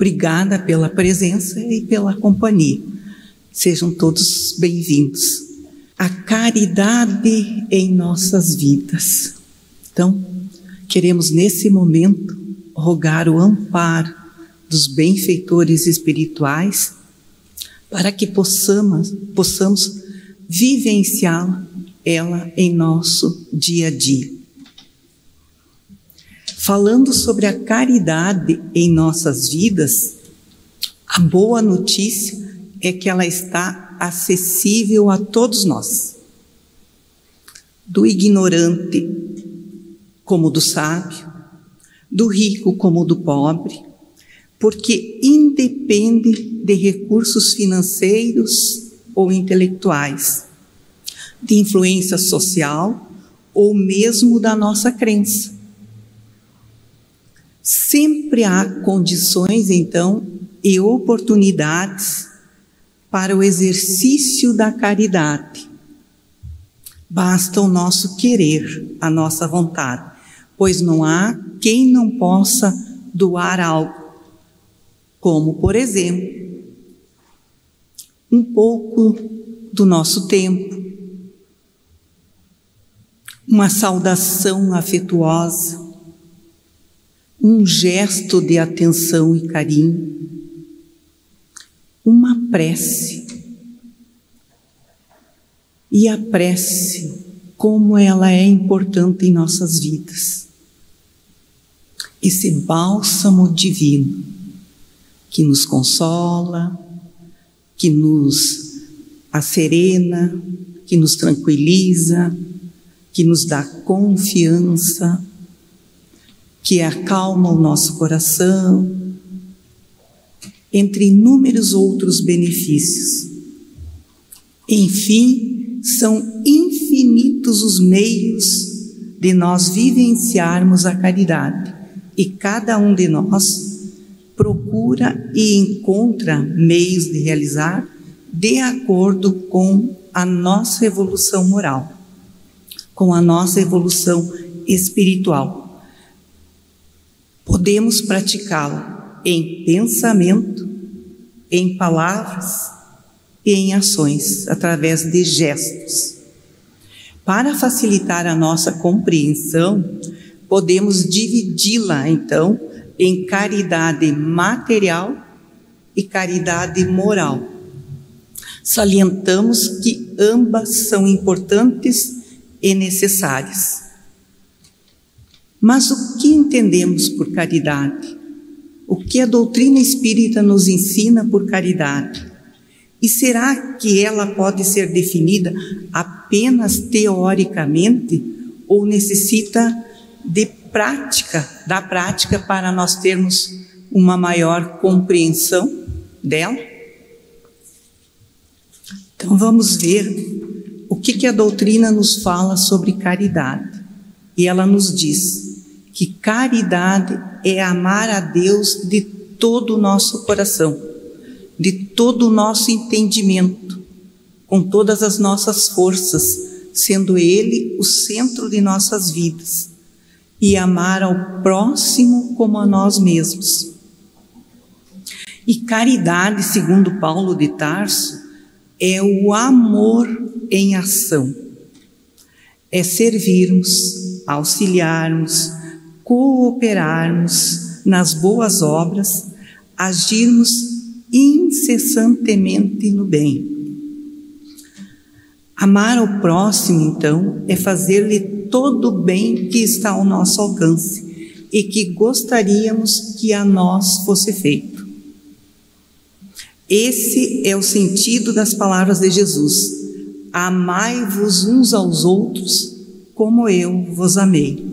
Obrigada pela presença e pela companhia. Sejam todos bem-vindos. A caridade em nossas vidas. Então, queremos nesse momento rogar o amparo dos benfeitores espirituais para que possamos, possamos vivenciá-la ela em nosso dia a dia. Falando sobre a caridade em nossas vidas, a boa notícia é que ela está acessível a todos nós, do ignorante como do sábio, do rico como do pobre, porque independe de recursos financeiros ou intelectuais, de influência social ou mesmo da nossa crença. Sempre há condições, então, e oportunidades para o exercício da caridade. Basta o nosso querer, a nossa vontade, pois não há quem não possa doar algo como, por exemplo, um pouco do nosso tempo, uma saudação afetuosa, um gesto de atenção e carinho, uma prece. E a prece, como ela é importante em nossas vidas. Esse bálsamo divino que nos consola, que nos acerena, que nos tranquiliza, que nos dá confiança, que acalma o nosso coração, entre inúmeros outros benefícios. Enfim, são infinitos os meios de nós vivenciarmos a caridade e cada um de nós procura e encontra meios de realizar de acordo com a nossa evolução moral, com a nossa evolução espiritual. Podemos praticá-la em pensamento, em palavras e em ações, através de gestos. Para facilitar a nossa compreensão, podemos dividi-la, então, em caridade material e caridade moral. Salientamos que ambas são importantes e necessárias. Mas o que entendemos por caridade? O que a doutrina espírita nos ensina por caridade? E será que ela pode ser definida apenas teoricamente ou necessita de prática, da prática para nós termos uma maior compreensão dela. Então vamos ver o que, que a doutrina nos fala sobre caridade. E ela nos diz que caridade é amar a Deus de todo o nosso coração, de todo o nosso entendimento, com todas as nossas forças, sendo Ele o centro de nossas vidas e amar ao próximo como a nós mesmos. E caridade, segundo Paulo de Tarso, é o amor em ação. É servirmos, auxiliarmos, cooperarmos nas boas obras, agirmos incessantemente no bem. Amar ao próximo, então, é fazer-lhe todo o bem que está ao nosso alcance e que gostaríamos que a nós fosse feito. Esse é o sentido das palavras de Jesus: Amai-vos uns aos outros como eu vos amei.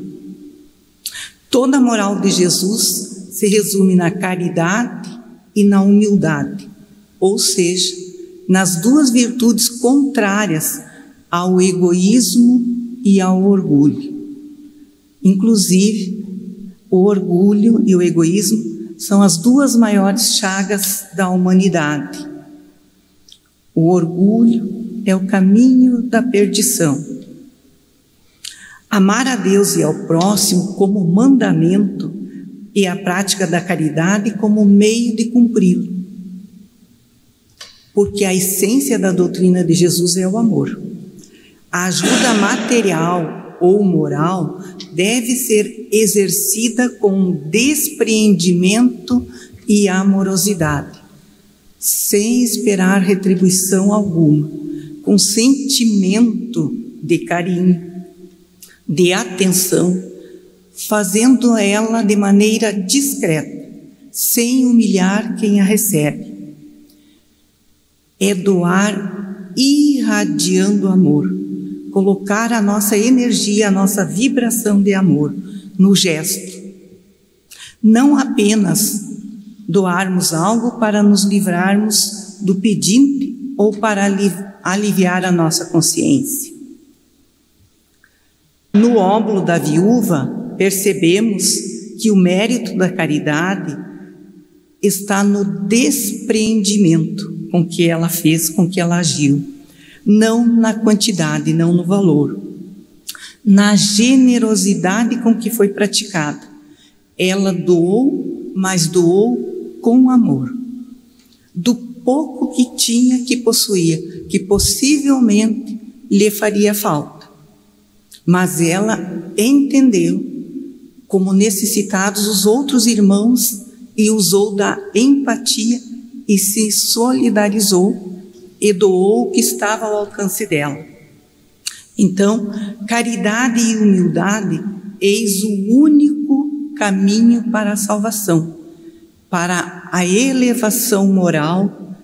Toda a moral de Jesus se resume na caridade e na humildade, ou seja, nas duas virtudes contrárias ao egoísmo e ao orgulho. Inclusive, o orgulho e o egoísmo são as duas maiores chagas da humanidade. O orgulho é o caminho da perdição. Amar a Deus e ao próximo como mandamento e a prática da caridade como meio de cumpri-lo. Porque a essência da doutrina de Jesus é o amor. A ajuda material ou moral deve ser exercida com despreendimento e amorosidade, sem esperar retribuição alguma, com sentimento de carinho, de atenção, fazendo ela de maneira discreta, sem humilhar quem a recebe. É doar irradiando amor, colocar a nossa energia, a nossa vibração de amor no gesto. Não apenas doarmos algo para nos livrarmos do pedinte ou para aliviar a nossa consciência. No óbolo da viúva, percebemos que o mérito da caridade está no despreendimento com que ela fez, com que ela agiu, não na quantidade, não no valor, na generosidade com que foi praticada. Ela doou, mas doou com amor. Do pouco que tinha, que possuía, que possivelmente lhe faria falta mas ela entendeu como necessitados os outros irmãos e usou da empatia e se solidarizou e doou o que estava ao alcance dela. Então, caridade e humildade, eis o único caminho para a salvação, para a elevação moral,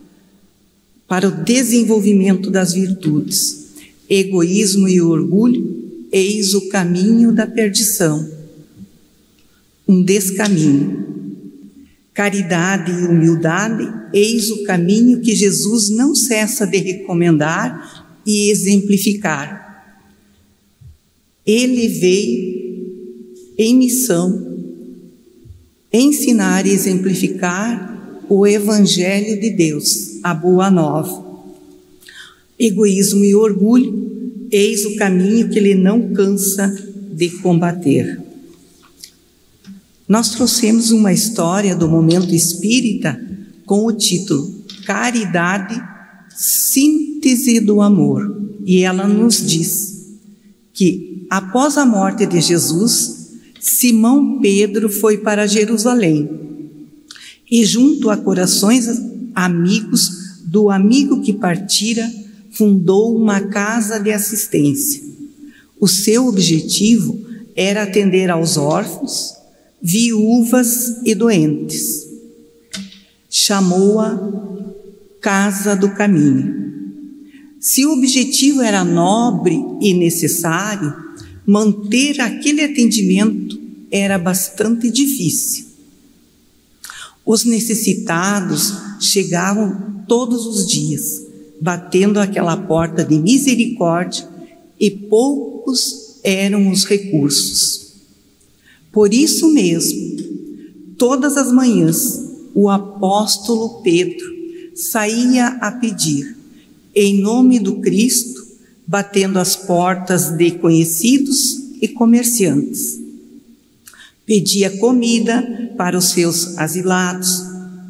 para o desenvolvimento das virtudes. Egoísmo e orgulho eis o caminho da perdição, um descaminho. Caridade e humildade, eis o caminho que Jesus não cessa de recomendar e exemplificar. Ele veio em missão ensinar e exemplificar o Evangelho de Deus, a Boa Nova. Egoísmo e orgulho Eis o caminho que ele não cansa de combater. Nós trouxemos uma história do momento espírita com o título Caridade, Síntese do Amor. E ela nos diz que, após a morte de Jesus, Simão Pedro foi para Jerusalém e, junto a corações amigos do amigo que partira, fundou uma casa de assistência. O seu objetivo era atender aos órfãos, viúvas e doentes. Chamou-a Casa do Caminho. Se o objetivo era nobre e necessário, manter aquele atendimento era bastante difícil. Os necessitados chegavam todos os dias batendo aquela porta de misericórdia, e poucos eram os recursos. Por isso mesmo, todas as manhãs, o apóstolo Pedro saía a pedir, em nome do Cristo, batendo as portas de conhecidos e comerciantes. Pedia comida para os seus asilados,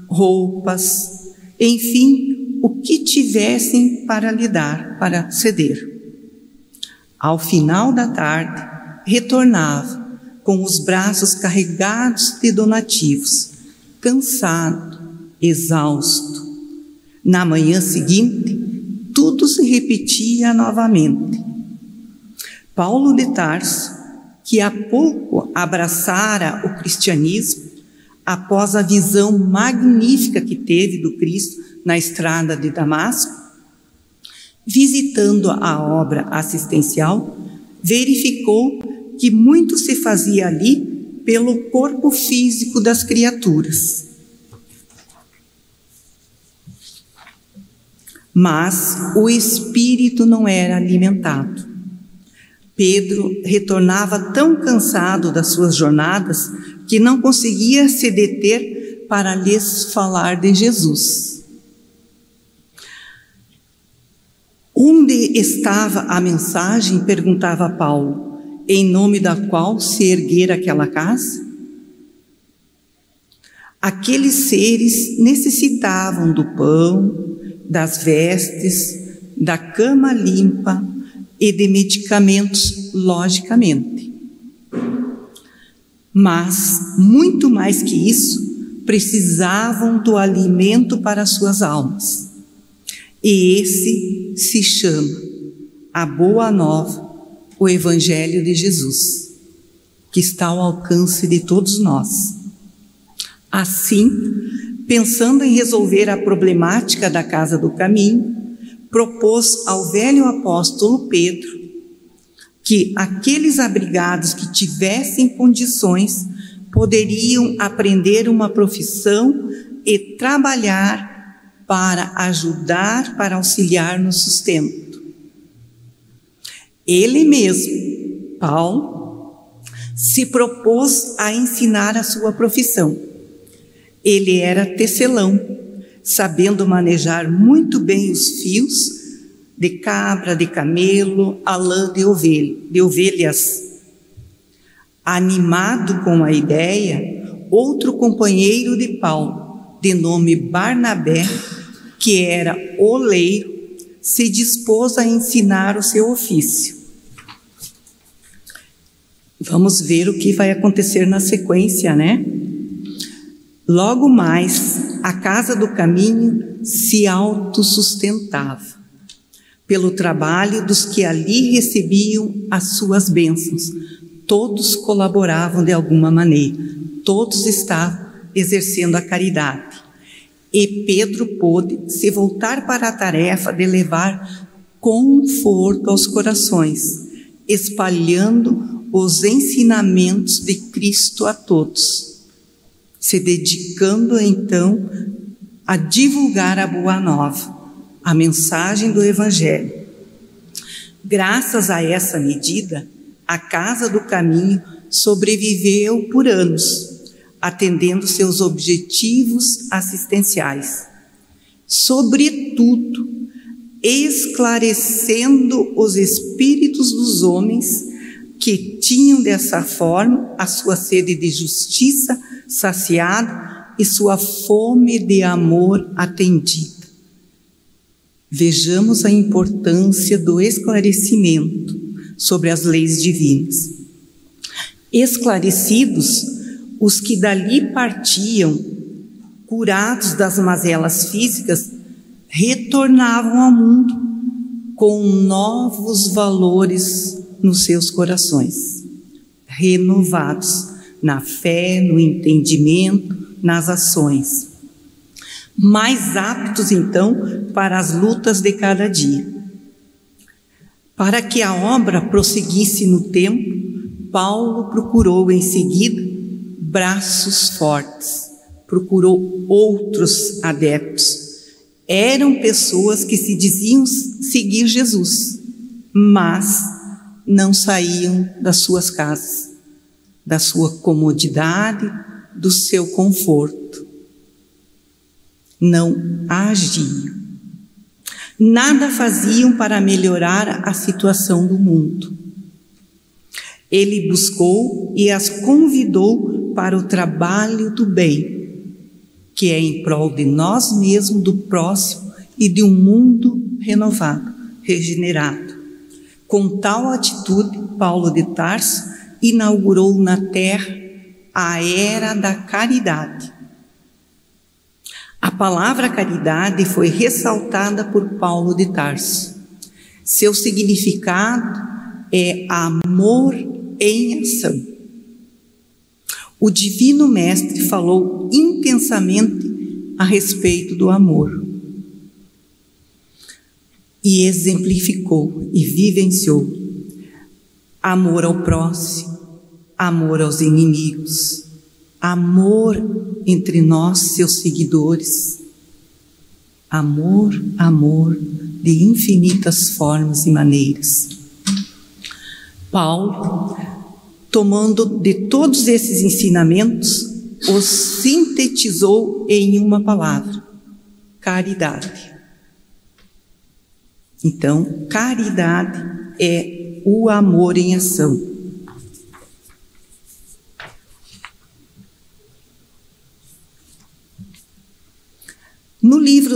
roupas, enfim, o que tivessem para lhe dar, para ceder. Ao final da tarde, retornava com os braços carregados de donativos, cansado, exausto. Na manhã seguinte, tudo se repetia novamente. Paulo de Tarso, que há pouco abraçara o cristianismo, após a visão magnífica que teve do Cristo na estrada de Damasco, visitando a obra assistencial, verificou que muito se fazia ali pelo corpo físico das criaturas. Mas o espírito não era alimentado. Pedro retornava tão cansado das suas jornadas que não conseguia se deter para lhes falar de Jesus. Onde estava a mensagem? perguntava Paulo, em nome da qual se erguer aquela casa? Aqueles seres necessitavam do pão, das vestes, da cama limpa e de medicamentos, logicamente. Mas, muito mais que isso, precisavam do alimento para suas almas. E esse se chama a Boa Nova, o Evangelho de Jesus, que está ao alcance de todos nós. Assim, pensando em resolver a problemática da casa do caminho, propôs ao velho apóstolo Pedro que aqueles abrigados que tivessem condições poderiam aprender uma profissão e trabalhar para ajudar, para auxiliar no sustento. Ele mesmo, Paulo, se propôs a ensinar a sua profissão. Ele era tecelão, sabendo manejar muito bem os fios de cabra, de camelo, a lã de, ovelha, de ovelhas Animado com a ideia, outro companheiro de Paulo, de nome Barnabé, que era oleiro, se dispôs a ensinar o seu ofício. Vamos ver o que vai acontecer na sequência, né? Logo mais, a casa do caminho se autossustentava pelo trabalho dos que ali recebiam as suas bênçãos, todos colaboravam de alguma maneira, todos estavam exercendo a caridade. E Pedro pôde se voltar para a tarefa de levar conforto aos corações, espalhando os ensinamentos de Cristo a todos, se dedicando então a divulgar a boa nova, a mensagem do Evangelho. Graças a essa medida, a Casa do Caminho sobreviveu por anos, atendendo seus objetivos assistenciais. Sobretudo, esclarecendo os espíritos dos homens que tinham dessa forma a sua sede de justiça saciada e sua fome de amor atendida. Vejamos a importância do esclarecimento sobre as leis divinas. Esclarecidos, os que dali partiam, curados das mazelas físicas, retornavam ao mundo com novos valores nos seus corações, renovados na fé, no entendimento, nas ações. Mais aptos, então, para as lutas de cada dia. Para que a obra prosseguisse no tempo, Paulo procurou em seguida braços fortes, procurou outros adeptos. Eram pessoas que se diziam seguir Jesus, mas não saíam das suas casas, da sua comodidade, do seu conforto. Não agiam nada faziam para melhorar a situação do mundo. Ele buscou e as convidou para o trabalho do bem, que é em prol de nós mesmos, do próximo e de um mundo renovado, regenerado. Com tal atitude, Paulo de Tarso inaugurou na terra a era da caridade a palavra caridade foi ressaltada por Paulo de Tarso. Seu significado é amor em ação. O Divino Mestre falou intensamente a respeito do amor e exemplificou e vivenciou amor ao próximo, amor aos inimigos, amor entre nós, seus seguidores. Amor, amor de infinitas formas e maneiras. Paulo, tomando de todos esses ensinamentos, os sintetizou em uma palavra: caridade. Então, caridade é o amor em ação.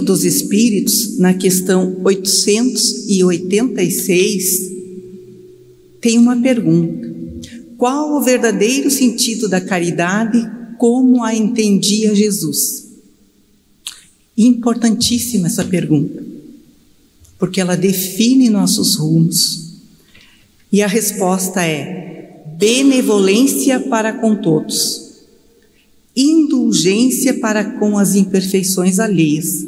dos Espíritos, na questão 886, tem uma pergunta: Qual o verdadeiro sentido da caridade como a entendia Jesus? Importantíssima essa pergunta, porque ela define nossos rumos. E a resposta é: benevolência para com todos, indulgência para com as imperfeições alheias,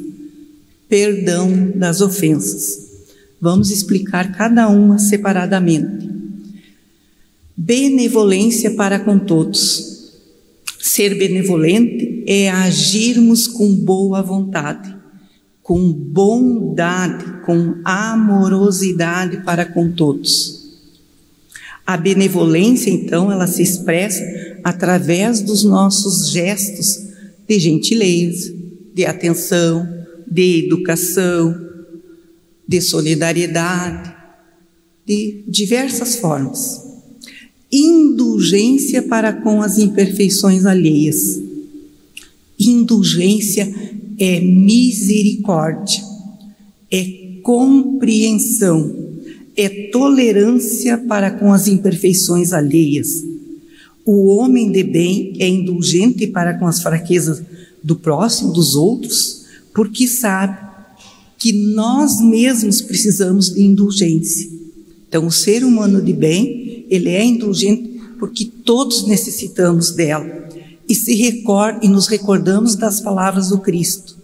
perdão das ofensas. Vamos explicar cada uma separadamente. Benevolência para com todos. Ser benevolente é agirmos com boa vontade, com bondade, com amorosidade para com todos. A benevolência, então, ela se expressa através dos nossos gestos de gentileza, de atenção, de educação, de solidariedade, de diversas formas. Indulgência para com as imperfeições alheias. Indulgência é misericórdia, é compreensão é tolerância para com as imperfeições alheias. O homem de bem é indulgente para com as fraquezas do próximo, dos outros, porque sabe que nós mesmos precisamos de indulgência. Então, o ser humano de bem, ele é indulgente porque todos necessitamos dela. E se recorda e nos recordamos das palavras do Cristo.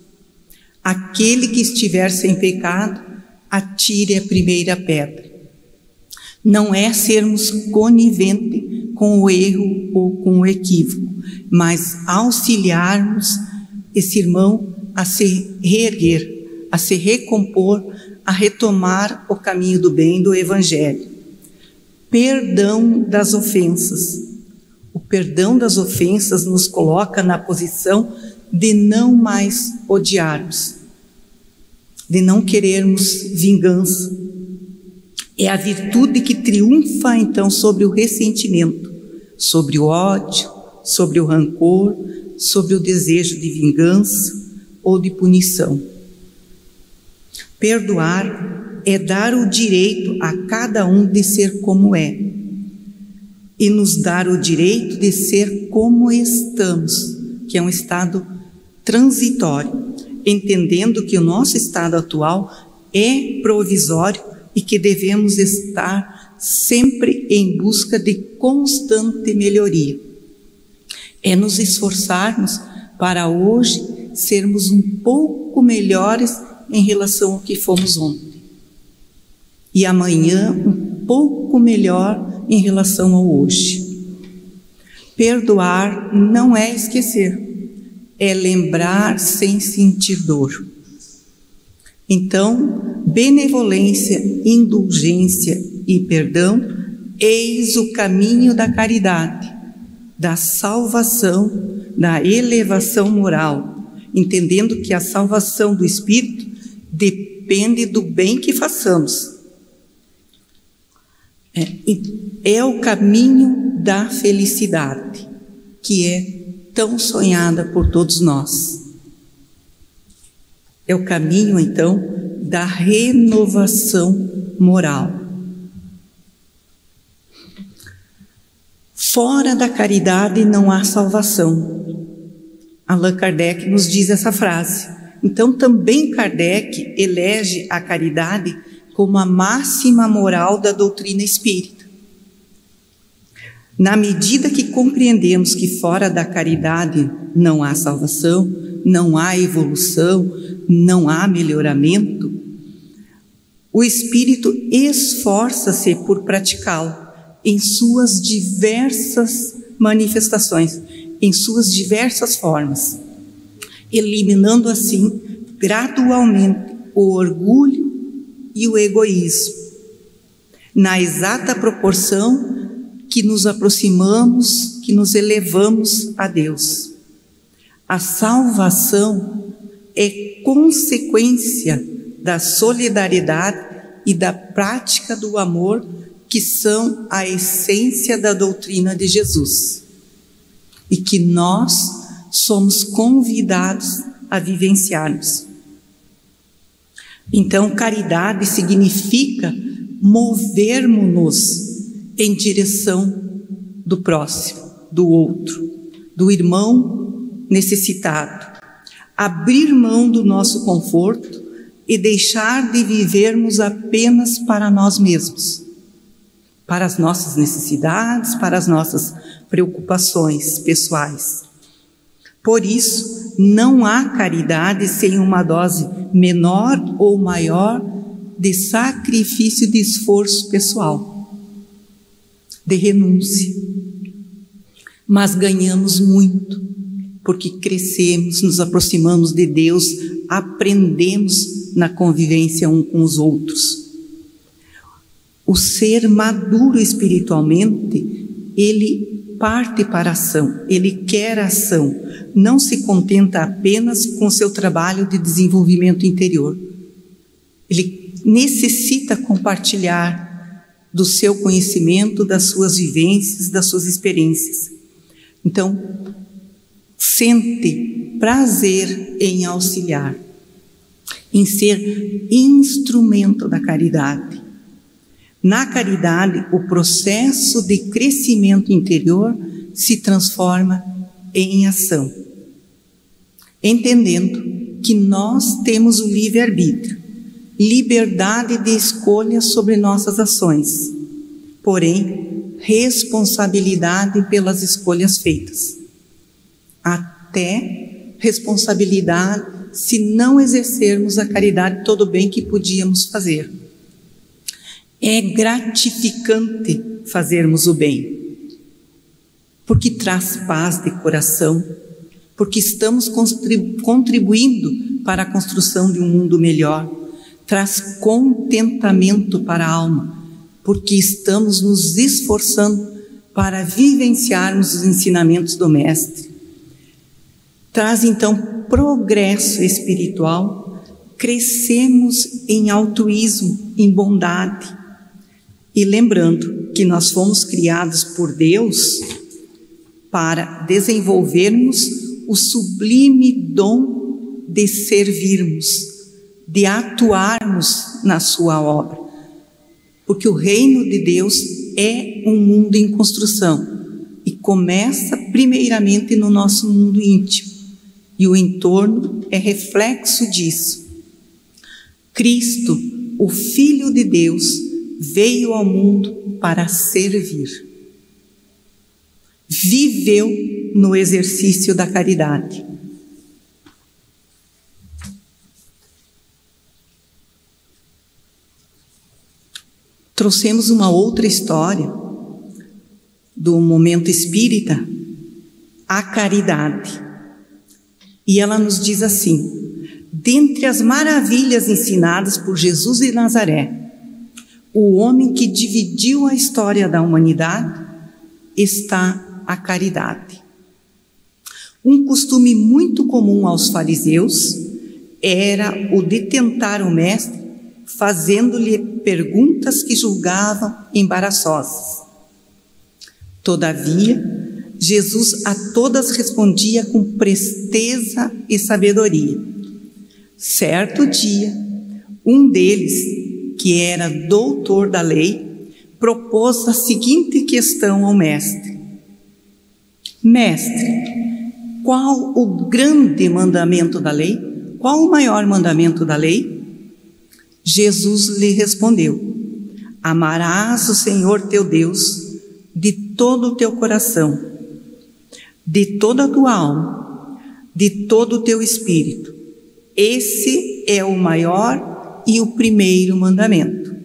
Aquele que estiver sem pecado, atire a primeira pedra. Não é sermos conivente com o erro ou com o equívoco, mas auxiliarmos esse irmão a se reerguer, a se recompor, a retomar o caminho do bem do Evangelho. Perdão das ofensas. O perdão das ofensas nos coloca na posição de não mais odiarmos, de não querermos vingança. É a virtude que triunfa então sobre o ressentimento, sobre o ódio, sobre o rancor, sobre o desejo de vingança ou de punição. Perdoar é dar o direito a cada um de ser como é e nos dar o direito de ser como estamos, que é um estado transitório, entendendo que o nosso estado atual é provisório e que devemos estar sempre em busca de constante melhoria. É nos esforçarmos para hoje sermos um pouco melhores em relação ao que fomos ontem. E amanhã um pouco melhor em relação ao hoje. Perdoar não é esquecer, é lembrar sem sentir dor. Então, benevolência, indulgência e perdão, eis o caminho da caridade, da salvação, da elevação moral, entendendo que a salvação do espírito depende do bem que façamos. É, é o caminho da felicidade, que é tão sonhada por todos nós. É o caminho, então, da renovação moral. Fora da caridade não há salvação. Allan Kardec nos diz essa frase. Então, também Kardec elege a caridade como a máxima moral da doutrina espírita. Na medida que compreendemos que fora da caridade não há salvação, não há evolução, não há melhoramento, o espírito esforça-se por praticá-lo em suas diversas manifestações, em suas diversas formas, eliminando assim gradualmente o orgulho e o egoísmo, na exata proporção que nos aproximamos, que nos elevamos a Deus. A salvação é consequência da solidariedade e da prática do amor, que são a essência da doutrina de Jesus. E que nós somos convidados a vivenciarmos. Então, caridade significa movermos-nos em direção do próximo, do outro, do irmão necessitado. Abrir mão do nosso conforto e deixar de vivermos apenas para nós mesmos, para as nossas necessidades, para as nossas preocupações pessoais. Por isso, não há caridade sem uma dose menor ou maior de sacrifício de esforço pessoal, de renúncia. Mas ganhamos muito, porque crescemos, nos aproximamos de Deus, aprendemos na convivência um com os outros. O ser maduro espiritualmente, ele parte para a ação, ele quer ação, não se contenta apenas com seu trabalho de desenvolvimento interior. Ele necessita compartilhar do seu conhecimento, das suas vivências, das suas experiências. Então, sente prazer em auxiliar em ser instrumento da caridade. Na caridade, o processo de crescimento interior se transforma em ação, entendendo que nós temos o livre-arbítrio, liberdade de escolha sobre nossas ações, porém, responsabilidade pelas escolhas feitas. Até responsabilidade se não exercermos a caridade todo o bem que podíamos fazer. É gratificante fazermos o bem, porque traz paz de coração, porque estamos contribuindo para a construção de um mundo melhor, traz contentamento para a alma, porque estamos nos esforçando para vivenciarmos os ensinamentos do Mestre. Traz então progresso espiritual, crescemos em altruísmo, em bondade. E lembrando que nós fomos criados por Deus para desenvolvermos o sublime dom de servirmos, de atuarmos na Sua obra. Porque o reino de Deus é um mundo em construção e começa primeiramente no nosso mundo íntimo e o entorno é reflexo disso. Cristo, o Filho de Deus, veio ao mundo para servir. Viveu no exercício da caridade. Trouxemos uma outra história do momento espírita, a caridade. E ela nos diz assim: dentre as maravilhas ensinadas por Jesus de Nazaré, o homem que dividiu a história da humanidade está a caridade. Um costume muito comum aos fariseus era o de tentar o mestre, fazendo-lhe perguntas que julgavam embaraçosas. Todavia, Jesus a todas respondia com presteza e sabedoria. Certo dia, um deles, que era doutor da lei, propôs a seguinte questão ao mestre: Mestre, qual o grande mandamento da lei? Qual o maior mandamento da lei? Jesus lhe respondeu: Amarás o Senhor teu Deus de todo o teu coração de toda a tua alma, de todo o teu espírito. Esse é o maior e o primeiro mandamento.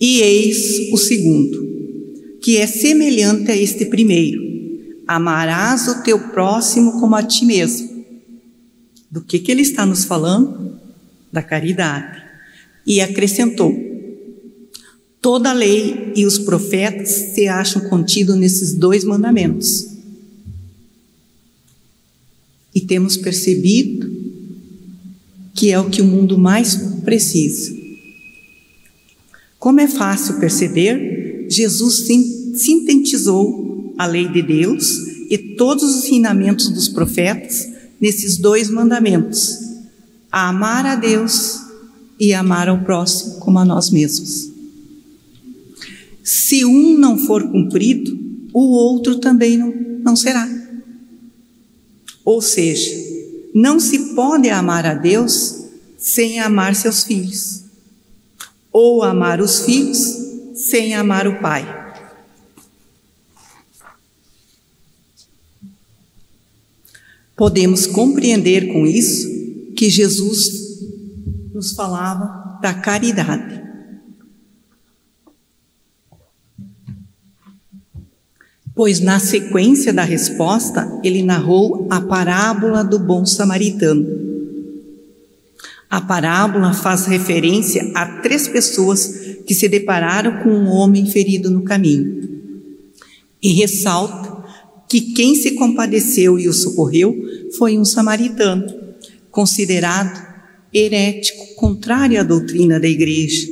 E eis o segundo, que é semelhante a este primeiro: amarás o teu próximo como a ti mesmo. Do que, que ele está nos falando? Da caridade. E acrescentou: toda a lei e os profetas se acham contidos nesses dois mandamentos e temos percebido que é o que o mundo mais precisa. Como é fácil perceber, Jesus sintetizou a lei de Deus e todos os ensinamentos dos profetas nesses dois mandamentos: a amar a Deus e amar ao próximo como a nós mesmos. Se um não for cumprido, o outro também não, não será. Ou seja, não se pode amar a Deus sem amar seus filhos, ou amar os filhos sem amar o pai. Podemos compreender com isso que Jesus nos falava da caridade. Pois na sequência da resposta, ele narrou a parábola do bom samaritano. A parábola faz referência a três pessoas que se depararam com um homem ferido no caminho. E ressalta que quem se compadeceu e o socorreu foi um samaritano, considerado herético, contrário à doutrina da igreja,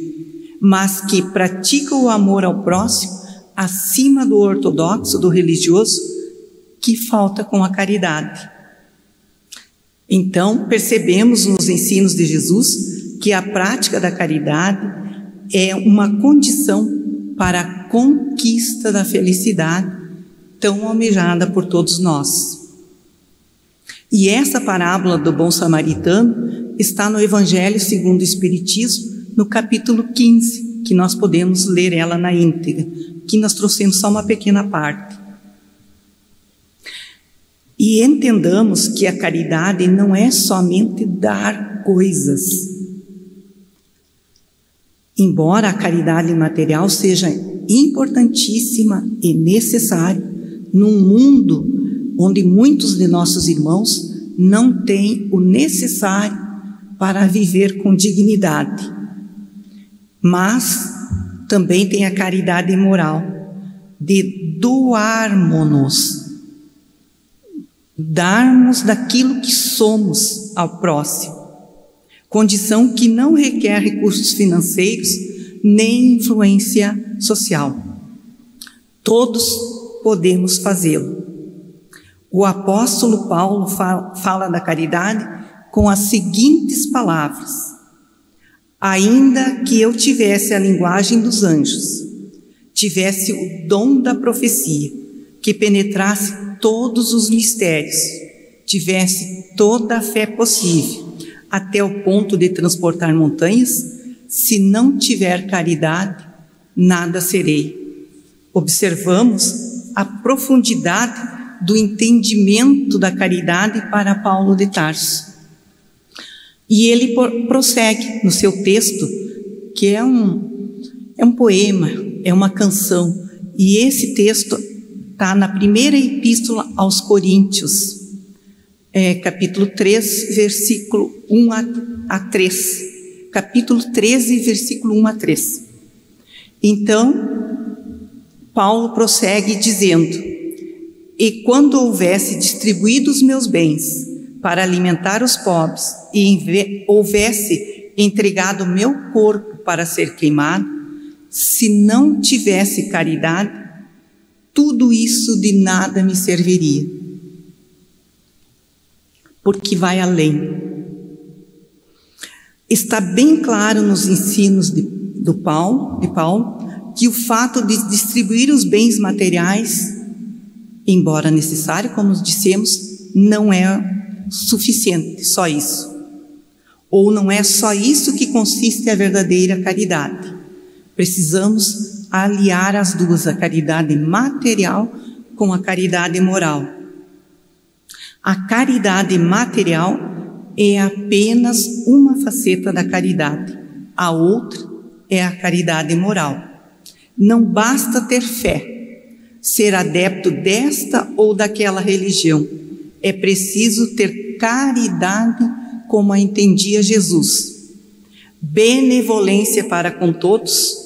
mas que pratica o amor ao próximo acima do ortodoxo, do religioso, que falta com a caridade. Então, percebemos nos ensinos de Jesus que a prática da caridade é uma condição para a conquista da felicidade tão almejada por todos nós. E essa parábola do bom samaritano está no Evangelho segundo o Espiritismo, no capítulo 15, que nós podemos ler ela na íntegra que nós trouxemos só uma pequena parte. E entendamos que a caridade não é somente dar coisas. Embora a caridade material seja importantíssima e necessária num mundo onde muitos de nossos irmãos não têm o necessário para viver com dignidade. Mas também tem a caridade moral de doarmos-nos, darmos daquilo que somos ao próximo, condição que não requer recursos financeiros nem influência social. Todos podemos fazê-lo. O apóstolo Paulo fala da caridade com as seguintes palavras: Ainda que eu tivesse a linguagem dos anjos, tivesse o dom da profecia, que penetrasse todos os mistérios, tivesse toda a fé possível, até o ponto de transportar montanhas, se não tiver caridade, nada serei. Observamos a profundidade do entendimento da caridade para Paulo de Tarso. E ele prossegue no seu texto, que é um, é um poema, é uma canção. E esse texto está na primeira epístola aos Coríntios, é, capítulo 3, versículo 1 a, a 3. Capítulo 13, versículo 1 a 3. Então, Paulo prossegue dizendo: E quando houvesse distribuído os meus bens, para alimentar os pobres e houvesse entregado meu corpo para ser queimado, se não tivesse caridade, tudo isso de nada me serviria. Porque vai além. Está bem claro nos ensinos de, do Paulo, de Paulo que o fato de distribuir os bens materiais, embora necessário, como dissemos, não é suficiente, só isso. Ou não é só isso que consiste a verdadeira caridade. Precisamos aliar as duas, a caridade material com a caridade moral. A caridade material é apenas uma faceta da caridade, a outra é a caridade moral. Não basta ter fé, ser adepto desta ou daquela religião é preciso ter caridade como a entendia Jesus. Benevolência para com todos,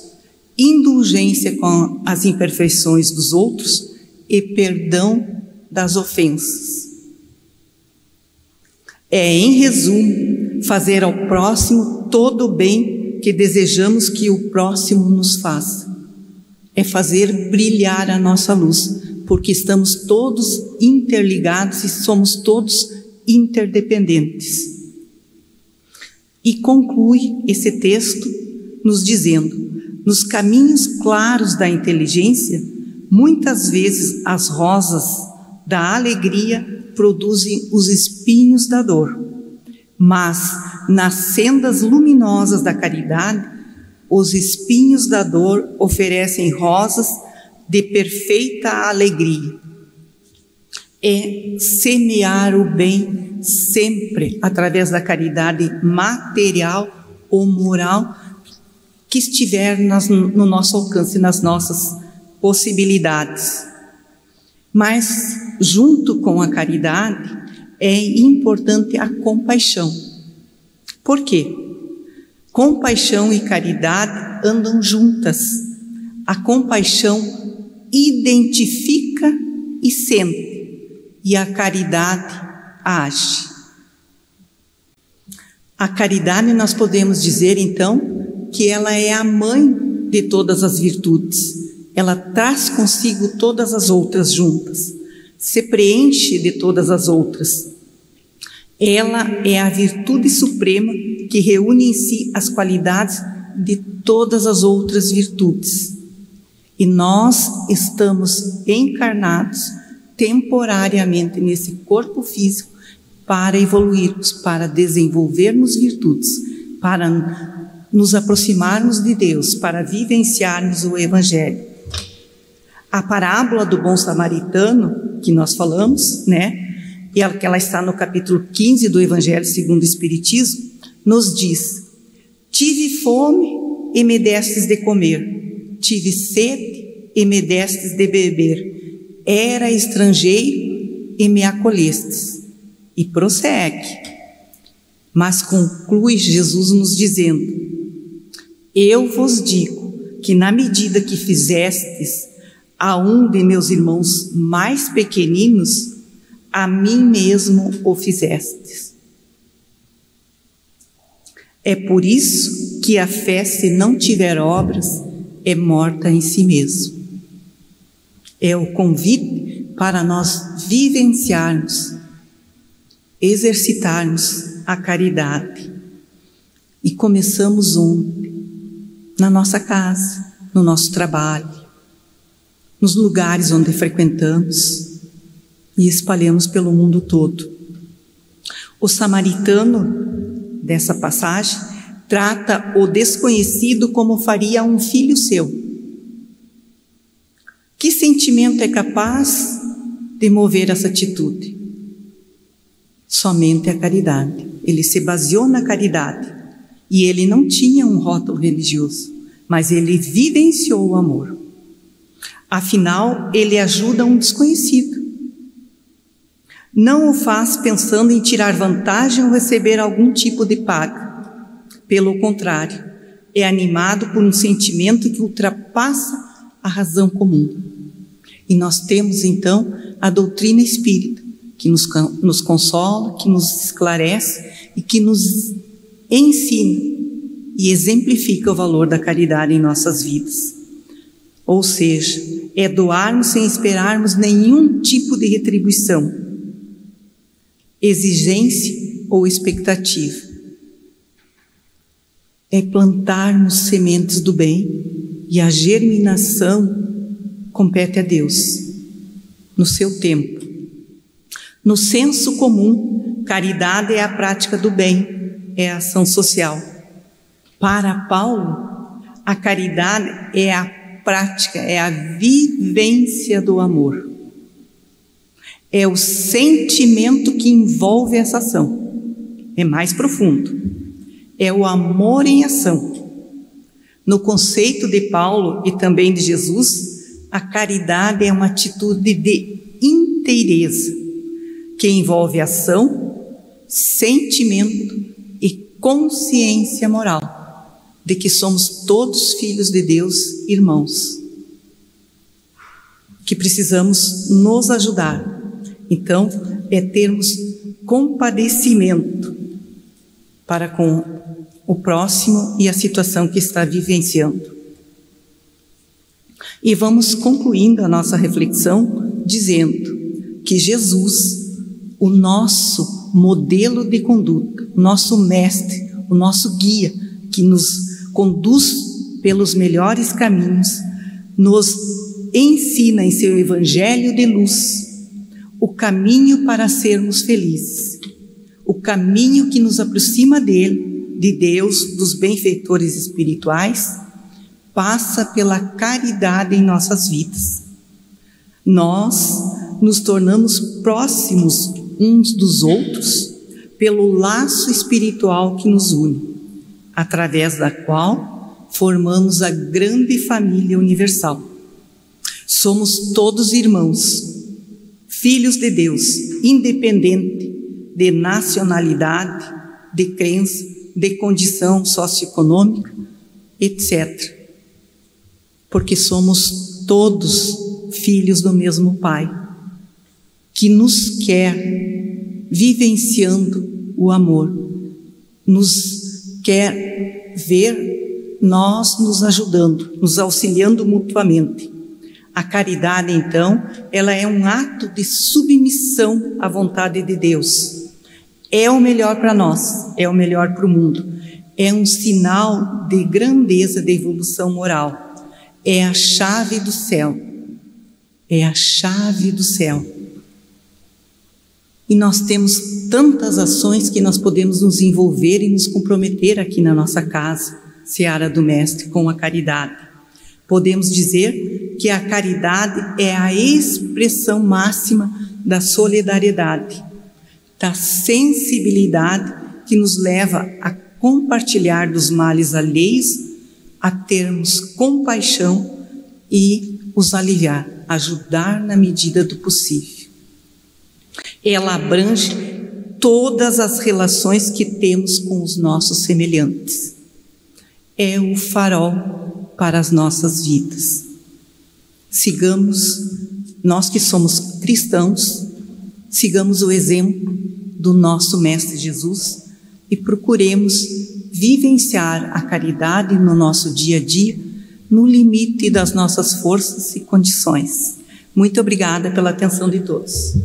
indulgência com as imperfeições dos outros e perdão das ofensas. É, em resumo, fazer ao próximo todo o bem que desejamos que o próximo nos faça. É fazer brilhar a nossa luz porque estamos todos interligados e somos todos interdependentes. E conclui esse texto nos dizendo: nos caminhos claros da inteligência, muitas vezes as rosas da alegria produzem os espinhos da dor, mas nas sendas luminosas da caridade, os espinhos da dor oferecem rosas de perfeita alegria. É semear o bem sempre através da caridade material ou moral que estiver nas, no nosso alcance, nas nossas possibilidades. Mas, junto com a caridade, é importante a compaixão. Por quê? Compaixão e caridade andam juntas. A compaixão identifica e sente, e a caridade age. A caridade, nós podemos dizer então, que ela é a mãe de todas as virtudes. Ela traz consigo todas as outras juntas, se preenche de todas as outras. Ela é a virtude suprema que reúne em si as qualidades de todas as outras virtudes. E nós estamos encarnados temporariamente nesse corpo físico para evoluirmos, para desenvolvermos virtudes, para nos aproximarmos de Deus, para vivenciarmos o Evangelho. A parábola do bom samaritano, que nós falamos, né? E ela, está no capítulo 15 do Evangelho segundo o Espiritismo, nos diz: Tive fome e me destes de comer, tive sede e me destes de beber, era estrangeiro e me acolhestes. E prossegue. Mas conclui Jesus nos dizendo: eu vos digo que, na medida que fizestes a um de meus irmãos mais pequeninos, a mim mesmo o fizestes. É por isso que a fé, se não tiver obras, é morta em si mesmo. É o convite para nós vivenciarmos, exercitarmos a caridade. E começamos ontem na nossa casa, no nosso trabalho, nos lugares onde frequentamos e espalhamos pelo mundo todo. O samaritano dessa passagem trata o desconhecido como faria um filho seu. Que sentimento é capaz de mover essa atitude? Somente a caridade. Ele se baseou na caridade e ele não tinha um rótulo religioso, mas ele vivenciou o amor. Afinal, ele ajuda um desconhecido. Não o faz pensando em tirar vantagem ou receber algum tipo de paga. Pelo contrário, é animado por um sentimento que ultrapassa a razão comum. E nós temos então a doutrina espírita, que nos, nos consola, que nos esclarece e que nos ensina e exemplifica o valor da caridade em nossas vidas. Ou seja, é doarmos sem esperarmos nenhum tipo de retribuição, exigência ou expectativa. É plantarmos sementes do bem e a germinação compete a Deus, no seu tempo. No senso comum, caridade é a prática do bem, é a ação social. Para Paulo, a caridade é a prática, é a vivência do amor. É o sentimento que envolve essa ação. É mais profundo. É o amor em ação. No conceito de Paulo e também de Jesus, a caridade é uma atitude de inteireza que envolve ação, sentimento consciência moral de que somos todos filhos de Deus, irmãos, que precisamos nos ajudar. Então, é termos compadecimento para com o próximo e a situação que está vivenciando. E vamos concluindo a nossa reflexão dizendo que Jesus, o nosso modelo de conduta, nosso mestre, o o nosso guia, que nos conduz pelos melhores caminhos, nos ensina em seu evangelho de luz o caminho para sermos felizes, o caminho que nos aproxima dele, de Deus, dos benfeitores espirituais, passa pela caridade em nossas vidas. Nós nos tornamos próximos uns dos outros pelo laço espiritual que nos une, através da qual formamos a grande família universal. Somos todos irmãos, filhos de Deus, independente de nacionalidade, de crença, de condição socioeconômica, etc. Porque somos todos filhos do mesmo Pai, que nos quer vivenciando o amor, nos quer ver nós nos ajudando, nos auxiliando mutuamente. A caridade, então, ela é um ato de submissão à vontade de Deus. É o melhor para nós, é o melhor para o mundo. É um sinal de grandeza de evolução moral. É a chave do céu é a chave do céu. E nós temos tantas ações que nós podemos nos envolver e nos comprometer aqui na nossa casa, Seara do Mestre, com a caridade. Podemos dizer que a caridade é a expressão máxima da solidariedade, da sensibilidade que nos leva a compartilhar dos males alheios, a termos compaixão e os aliviar ajudar na medida do possível. Ela abrange todas as relações que temos com os nossos semelhantes. É o farol para as nossas vidas. Sigamos, nós que somos cristãos, sigamos o exemplo do nosso Mestre Jesus e procuremos vivenciar a caridade no nosso dia a dia no limite das nossas forças e condições. Muito obrigada pela atenção de todos.